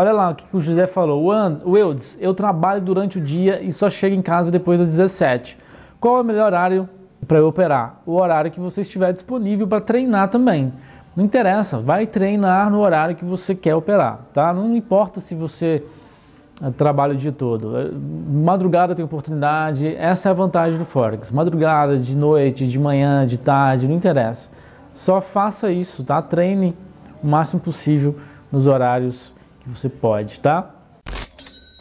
Olha lá o que o José falou. Wildes, eu trabalho durante o dia e só chego em casa depois das 17. Qual é o melhor horário para eu operar? O horário que você estiver disponível para treinar também. Não interessa, vai treinar no horário que você quer operar, tá? Não importa se você eh, trabalha o dia todo. Eh, madrugada tem oportunidade, essa é a vantagem do Forex. Madrugada, de noite, de manhã, de tarde, não interessa. Só faça isso, tá? Treine o máximo possível nos horários que você pode, tá?